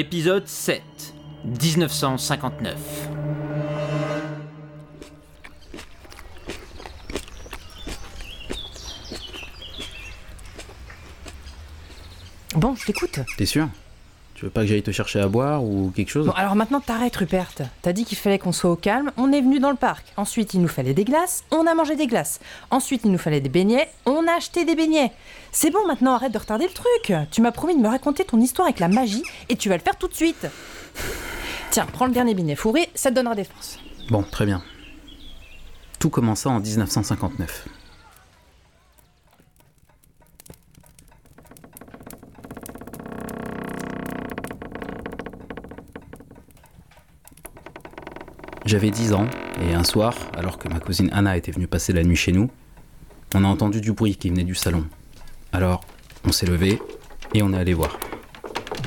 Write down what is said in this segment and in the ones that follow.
Épisode 7, 1959. Bon, je t'écoute. T'es sûr? Tu veux pas que j'aille te chercher à boire ou quelque chose Bon, alors maintenant t'arrêtes, Rupert. T'as dit qu'il fallait qu'on soit au calme, on est venu dans le parc. Ensuite, il nous fallait des glaces, on a mangé des glaces. Ensuite, il nous fallait des beignets, on a acheté des beignets. C'est bon, maintenant arrête de retarder le truc. Tu m'as promis de me raconter ton histoire avec la magie et tu vas le faire tout de suite. Tiens, prends le dernier beignet fourré, ça te donnera des forces. Bon, très bien. Tout commença en 1959. J'avais 10 ans, et un soir, alors que ma cousine Anna était venue passer la nuit chez nous, on a entendu du bruit qui venait du salon. Alors, on s'est levé et on est allé voir.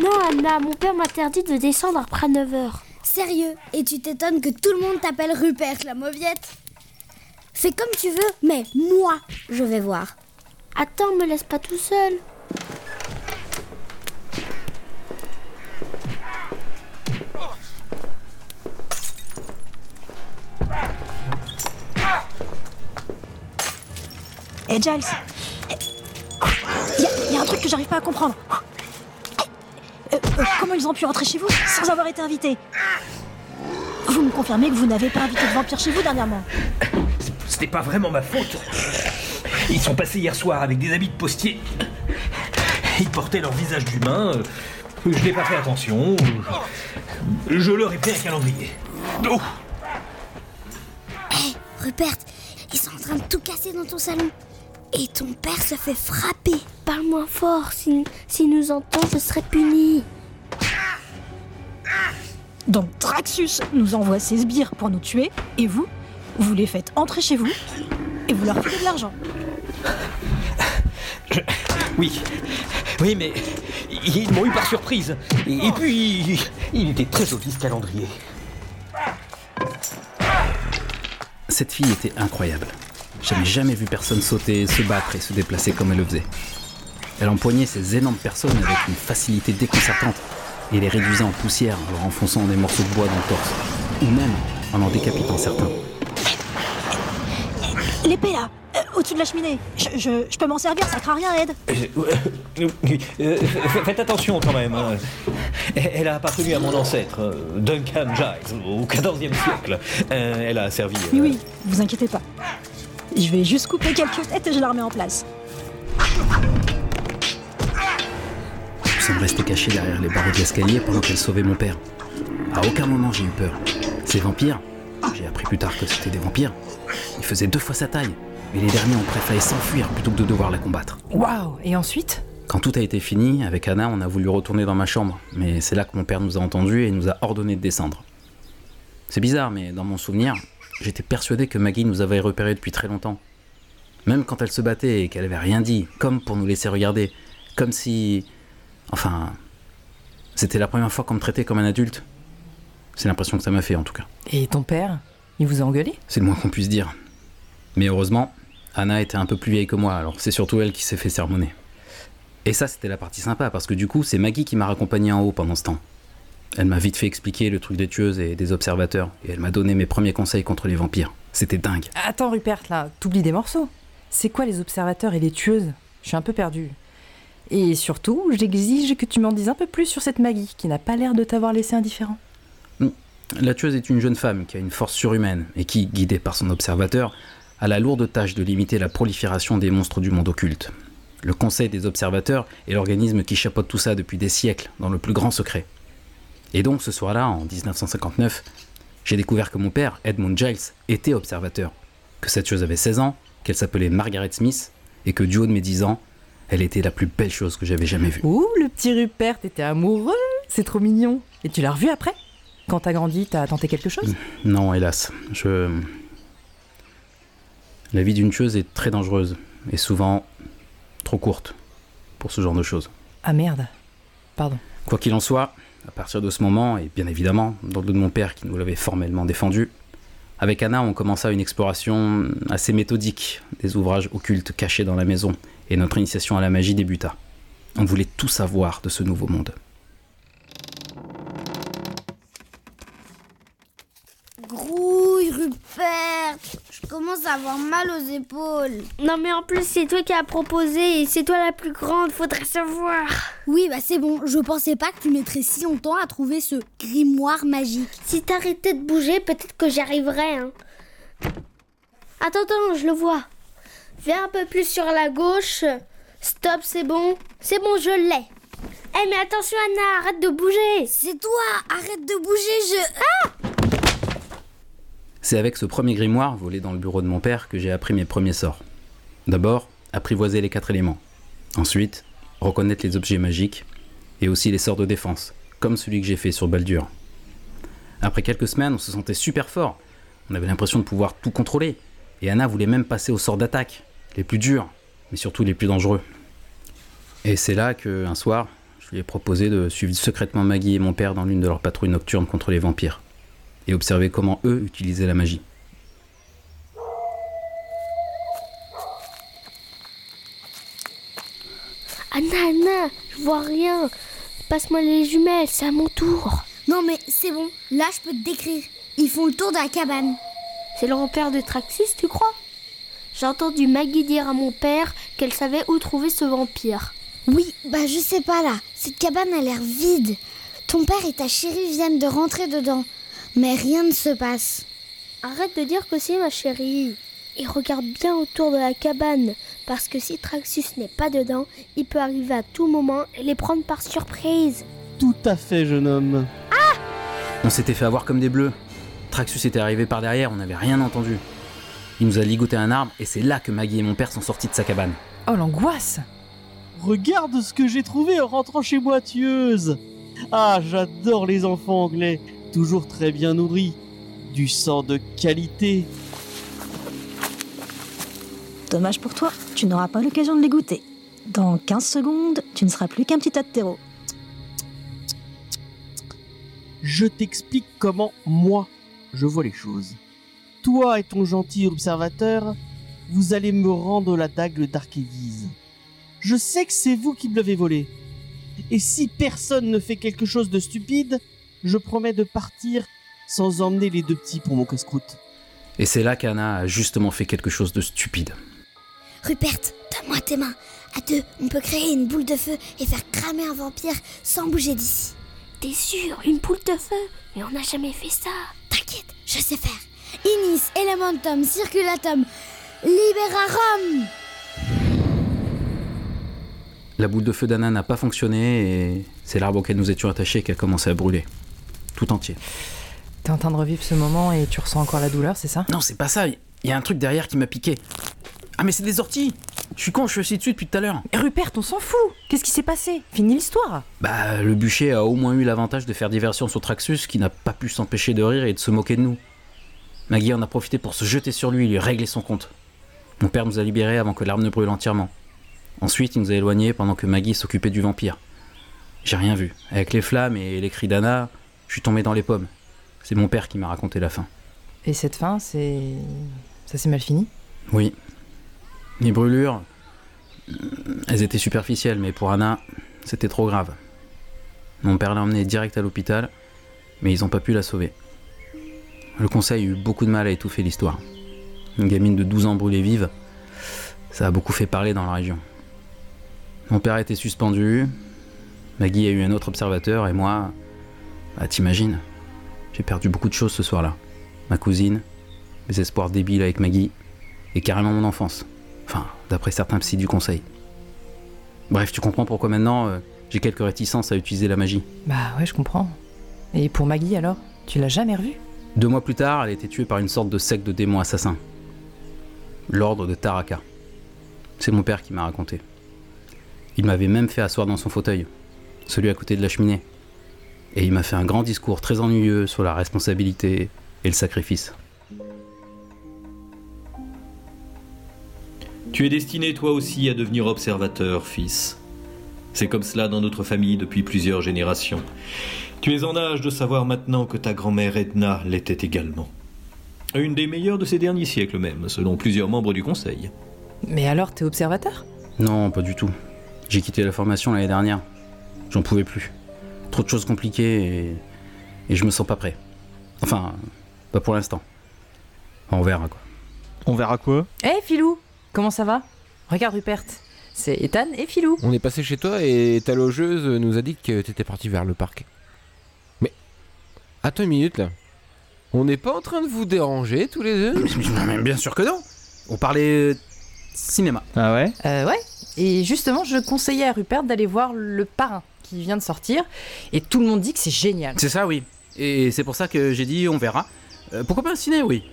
Non, Anna, mon père m'interdit de descendre après 9h. Sérieux Et tu t'étonnes que tout le monde t'appelle Rupert la mauviette Fais comme tu veux, mais moi, je vais voir. Attends, me laisse pas tout seul. Eh Giles Il y, a un truc que j'arrive pas à comprendre. Euh, euh, comment ils ont pu rentrer chez vous sans avoir été invités? Vous me confirmez que vous n'avez pas invité de vampire chez vous dernièrement? C'était pas vraiment ma faute. Ils sont passés hier soir avec des habits de postier. Ils portaient leur visage d'humain. Je n'ai pas fait attention. Je leur ai fait un calendrier. Oh Hé, Rupert, ils sont en train de tout casser dans ton salon. Et ton père se fait frapper. Parle moins fort, si, si nous entend, je serai puni. Donc Traxus nous envoie ses sbires pour nous tuer, et vous, vous les faites entrer chez vous, et vous leur filez de l'argent. Oui. Oui, mais ils m'ont eu par surprise. Et, et puis, il, il était très joli ce calendrier. Cette fille était incroyable. J'avais jamais vu personne sauter, se battre et se déplacer comme elle le faisait. Elle empoignait ces énormes personnes avec une facilité déconcertante et les réduisait en poussière en leur enfonçant des morceaux de bois dans le torse, ou même en en décapitant certains. L'épée là, euh, au-dessus de la cheminée. Je, je- je peux m'en servir, ça craint rien, Ed. Euh, euh, faites attention quand même. hein. Elle a appartenu à mon ancêtre, Duncan Giles, au XIVe siècle. Euh, elle a servi. euh, Oui, oui, vous inquiétez pas. Je vais juste couper quelques têtes et je la remets en place. Nous sommes restés cachés derrière les barreaux de l'escalier pendant qu'elle sauvait mon père. À aucun moment j'ai eu peur. Ces vampires, j'ai appris plus tard que c'était des vampires, ils faisaient deux fois sa taille. Mais les derniers ont préféré s'enfuir plutôt que de devoir la combattre. Waouh Et ensuite? Quand tout a été fini, avec Anna, on a voulu retourner dans ma chambre, mais c'est là que mon père nous a entendus et nous a ordonné de descendre. C'est bizarre, mais dans mon souvenir, j'étais persuadé que Maggie nous avait repérés depuis très longtemps. Même quand elle se battait et qu'elle avait rien dit, comme pour nous laisser regarder, comme si. Enfin. C'était la première fois qu'on me traitait comme un adulte. C'est l'impression que ça m'a fait en tout cas. Et ton père Il vous a engueulé? C'est le moins qu'on puisse dire. Mais heureusement, Anna était un peu plus vieille que moi, alors c'est surtout elle qui s'est fait sermonner. Et ça, c'était la partie sympa, parce que du coup, c'est Maggie qui m'a raccompagné en haut pendant ce temps. Elle m'a vite fait expliquer le truc des tueuses et des observateurs, et elle m'a donné mes premiers conseils contre les vampires. C'était dingue. Attends, Rupert, là, t'oublies des morceaux. C'est quoi les observateurs et les tueuses? Je suis un peu perdu. Et surtout, j'exige que tu m'en dises un peu plus sur cette Maggie, qui n'a pas l'air de t'avoir laissé indifférent. La tueuse est une jeune femme qui a une force surhumaine, et qui, guidée par son observateur, a la lourde tâche de limiter la prolifération des monstres du monde occulte. Le Conseil des observateurs est l'organisme qui chapeaute tout ça depuis des siècles, dans le plus grand secret. Et donc ce soir-là, en 1959, j'ai découvert que mon père, Edmund Giles, était observateur, que cette chose avait 16 ans, qu'elle s'appelait Margaret Smith, et que du haut de mes 10 ans, elle était la plus belle chose que j'avais jamais vue. Ouh, le petit Rupert, t'étais amoureux C'est trop mignon. Et tu l'as revu après? Quand t'as grandi, t'as tenté quelque chose? Non, hélas, je... La vie d'une tueuse est très dangereuse, et souvent trop courte pour ce genre de choses. Ah merde. Pardon. Quoi qu'il en soit, à partir de ce moment, et bien évidemment, dans le dos de mon père qui nous l'avait formellement défendu, avec Anna, on commença une exploration assez méthodique des ouvrages occultes cachés dans la maison, et notre initiation à la magie débuta. On voulait tout savoir de ce nouveau monde. Commence à avoir mal aux épaules. Non mais en plus c'est toi qui as proposé et c'est toi la plus grande, faudrait savoir. Oui, bah c'est bon, je pensais pas que tu mettrais si longtemps à trouver ce grimoire magique. Si t'arrêtais de bouger, peut-être que j'y arriverais. Hein. Attends, attends, je le vois. Viens un peu plus sur la gauche. Stop, c'est bon. C'est bon, je l'ai. Eh mais attention Anna, arrête de bouger. C'est toi, arrête de bouger, je... C'est avec ce premier grimoire, volé dans le bureau de mon père, que j'ai appris mes premiers sorts. D'abord, apprivoiser les quatre éléments. Ensuite, reconnaître les objets magiques, et aussi les sorts de défense, comme celui que j'ai fait sur Baldur. Après quelques semaines, on se sentait super fort. On avait l'impression de pouvoir tout contrôler. Et Anna voulait même passer aux sorts d'attaque, les plus durs, mais surtout les plus dangereux. Et c'est là que, un soir, je lui ai proposé de suivre secrètement Maggie et mon père dans l'une de leurs patrouilles nocturnes contre les vampires, et observer comment eux utilisaient la magie. Anna, Anna, je vois rien. Passe-moi les jumelles, c'est à mon tour. Non mais c'est bon, là je peux te décrire. Ils font le tour de la cabane. C'est le repère de Traxus, tu crois? J'ai entendu Maggie dire à mon père qu'elle savait où trouver ce vampire. Oui, bah je sais pas là. Cette cabane a l'air vide. Ton père et ta chérie viennent de rentrer dedans. Mais rien ne se passe. Arrête de dire que c'est ma chérie. Et regarde bien autour de la cabane, parce que si Traxus n'est pas dedans, il peut arriver à tout moment et les prendre par surprise. Tout à fait, jeune homme. On s'était fait avoir comme des bleus. Traxus était arrivé par derrière, on n'avait rien entendu. Il nous a ligoté un arbre, et c'est là que Maggie et mon père sont sortis de sa cabane. Oh l'angoisse Regarde ce que j'ai trouvé en rentrant chez moi, tueuse. Ah, j'adore les enfants anglais. Toujours très bien nourris. Du sang de qualité. Dommage pour toi, tu n'auras pas l'occasion de les goûter. Dans 15 secondes, tu ne seras plus qu'un petit tas de terreau. Je t'explique comment moi je vois les choses. Toi et ton gentil observateur, vous allez me rendre la dague d'Arkédise. Je sais que c'est vous qui me l'avez volée. Et si personne ne fait quelque chose de stupide, je promets de partir sans emmener les deux petits pour mon casse-croûte. Et c'est là qu'Anna a justement fait quelque chose de stupide. Rupert, donne-moi tes mains. À deux, on peut créer une boule de feu et faire cramer un vampire sans bouger d'ici. T'es sûr Une poule de feu? Mais on n'a jamais fait ça. T'inquiète, je sais faire. Inis, elementum, circulatum, liberarum. La boule de feu d'Anna n'a pas fonctionné et c'est l'arbre auquel nous étions attachés qui a commencé à brûler. Tout entier. T'es en train de revivre ce moment et tu ressens encore la douleur, c'est ça? Non, c'est pas ça. Il y a un truc derrière qui m'a piqué. Ah, mais c'est des orties Je suis con, je suis assis dessus depuis tout à l'heure. Et Rupert, on s'en fout Qu'est-ce qui s'est passé? Fini l'histoire Bah, le bûcher a au moins eu l'avantage de faire diversion sur Traxus qui n'a pas pu s'empêcher de rire et de se moquer de nous. Maggie en a profité pour se jeter sur lui et lui régler son compte. Mon père nous a libérés avant que l'arme ne brûle entièrement. Ensuite, il nous a éloignés pendant que Maggie s'occupait du vampire. J'ai rien vu. Avec les flammes et les cris d'Anna, je suis tombé dans les pommes. C'est mon père qui m'a raconté la fin. Et cette fin, c'est. Ça s'est mal fini? Oui. Les brûlures, elles étaient superficielles, mais pour Anna, c'était trop grave. Mon père l'a emmenée direct à l'hôpital, mais ils n'ont pas pu la sauver. Le conseil a eu beaucoup de mal à étouffer l'histoire. Une gamine de 12 ans brûlée vive, ça a beaucoup fait parler dans la région. Mon père a été suspendu, Maggie a eu un autre observateur, et moi, bah t'imagines, j'ai perdu beaucoup de choses ce soir-là. Ma cousine, mes espoirs débiles avec Maggie, et carrément mon enfance. Enfin, d'après certains psys du conseil. Bref, tu comprends pourquoi maintenant euh, j'ai quelques réticences à utiliser la magie. Bah ouais, je comprends. Et pour Maggie alors? Tu l'as jamais revue? Deux mois plus tard, elle a été tuée par une sorte de secte de démons assassins. L'ordre de Taraka. C'est mon père qui m'a raconté. Il m'avait même fait asseoir dans son fauteuil, celui à côté de la cheminée. Et il m'a fait un grand discours très ennuyeux sur la responsabilité et le sacrifice. Tu es destiné toi aussi à devenir observateur, fils. C'est comme cela dans notre famille depuis plusieurs générations. Tu es en âge de savoir maintenant que ta grand-mère Edna l'était également. Une des meilleures de ces derniers siècles même, selon plusieurs membres du conseil. Mais alors, t'es observateur? Non, pas du tout. J'ai quitté la formation l'année dernière. J'en pouvais plus. Trop de choses compliquées et, et je me sens pas prêt. Enfin, pas pour l'instant. On verra quoi. On verra quoi? Hé Filou, comment ça va? Regarde Rupert, c'est Ethan et Filou. On est passé chez toi et ta logeuse nous a dit que t'étais parti vers le parc. Mais. Attends une minute là. On n'est pas en train de vous déranger tous les deux? Mais bien sûr que non. On parlait euh, cinéma. Ah ouais? Euh, ouais. Et justement, je conseillais à Rupert d'aller voir Le Parrain qui vient de sortir. Et tout le monde dit que c'est génial. C'est ça, oui. Et c'est pour ça que j'ai dit on verra. Euh, pourquoi pas un ciné, oui.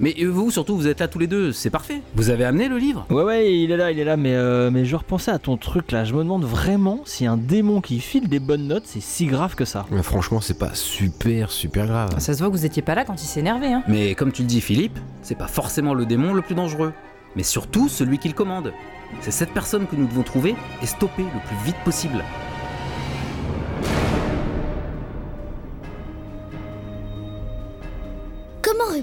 Mais vous, surtout, vous êtes là tous les deux, c'est parfait. Vous avez amené le livre Ouais, ouais, il est là, il est là, mais, euh, mais je repensais à ton truc là. Je me demande vraiment si un démon qui file des bonnes notes, c'est si grave que ça. Mais franchement, c'est pas super, super grave. Ça se voit que vous étiez pas là quand il s'est énervé, hein. Mais comme tu le dis, Philippe, c'est pas forcément le démon le plus dangereux, mais surtout celui qui le commande. C'est cette personne que nous devons trouver et stopper le plus vite possible.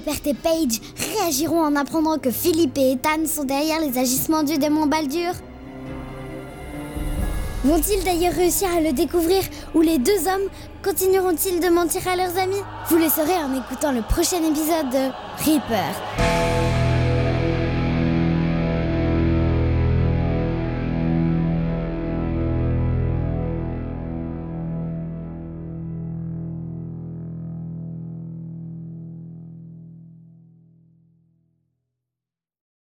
Rupert et Paige réagiront en apprenant que Philippe et Ethan sont derrière les agissements du démon Baldur Vont-ils d'ailleurs réussir à le découvrir ou les deux hommes continueront-ils de mentir à leurs amis? Vous le saurez en écoutant le prochain épisode de Reaper.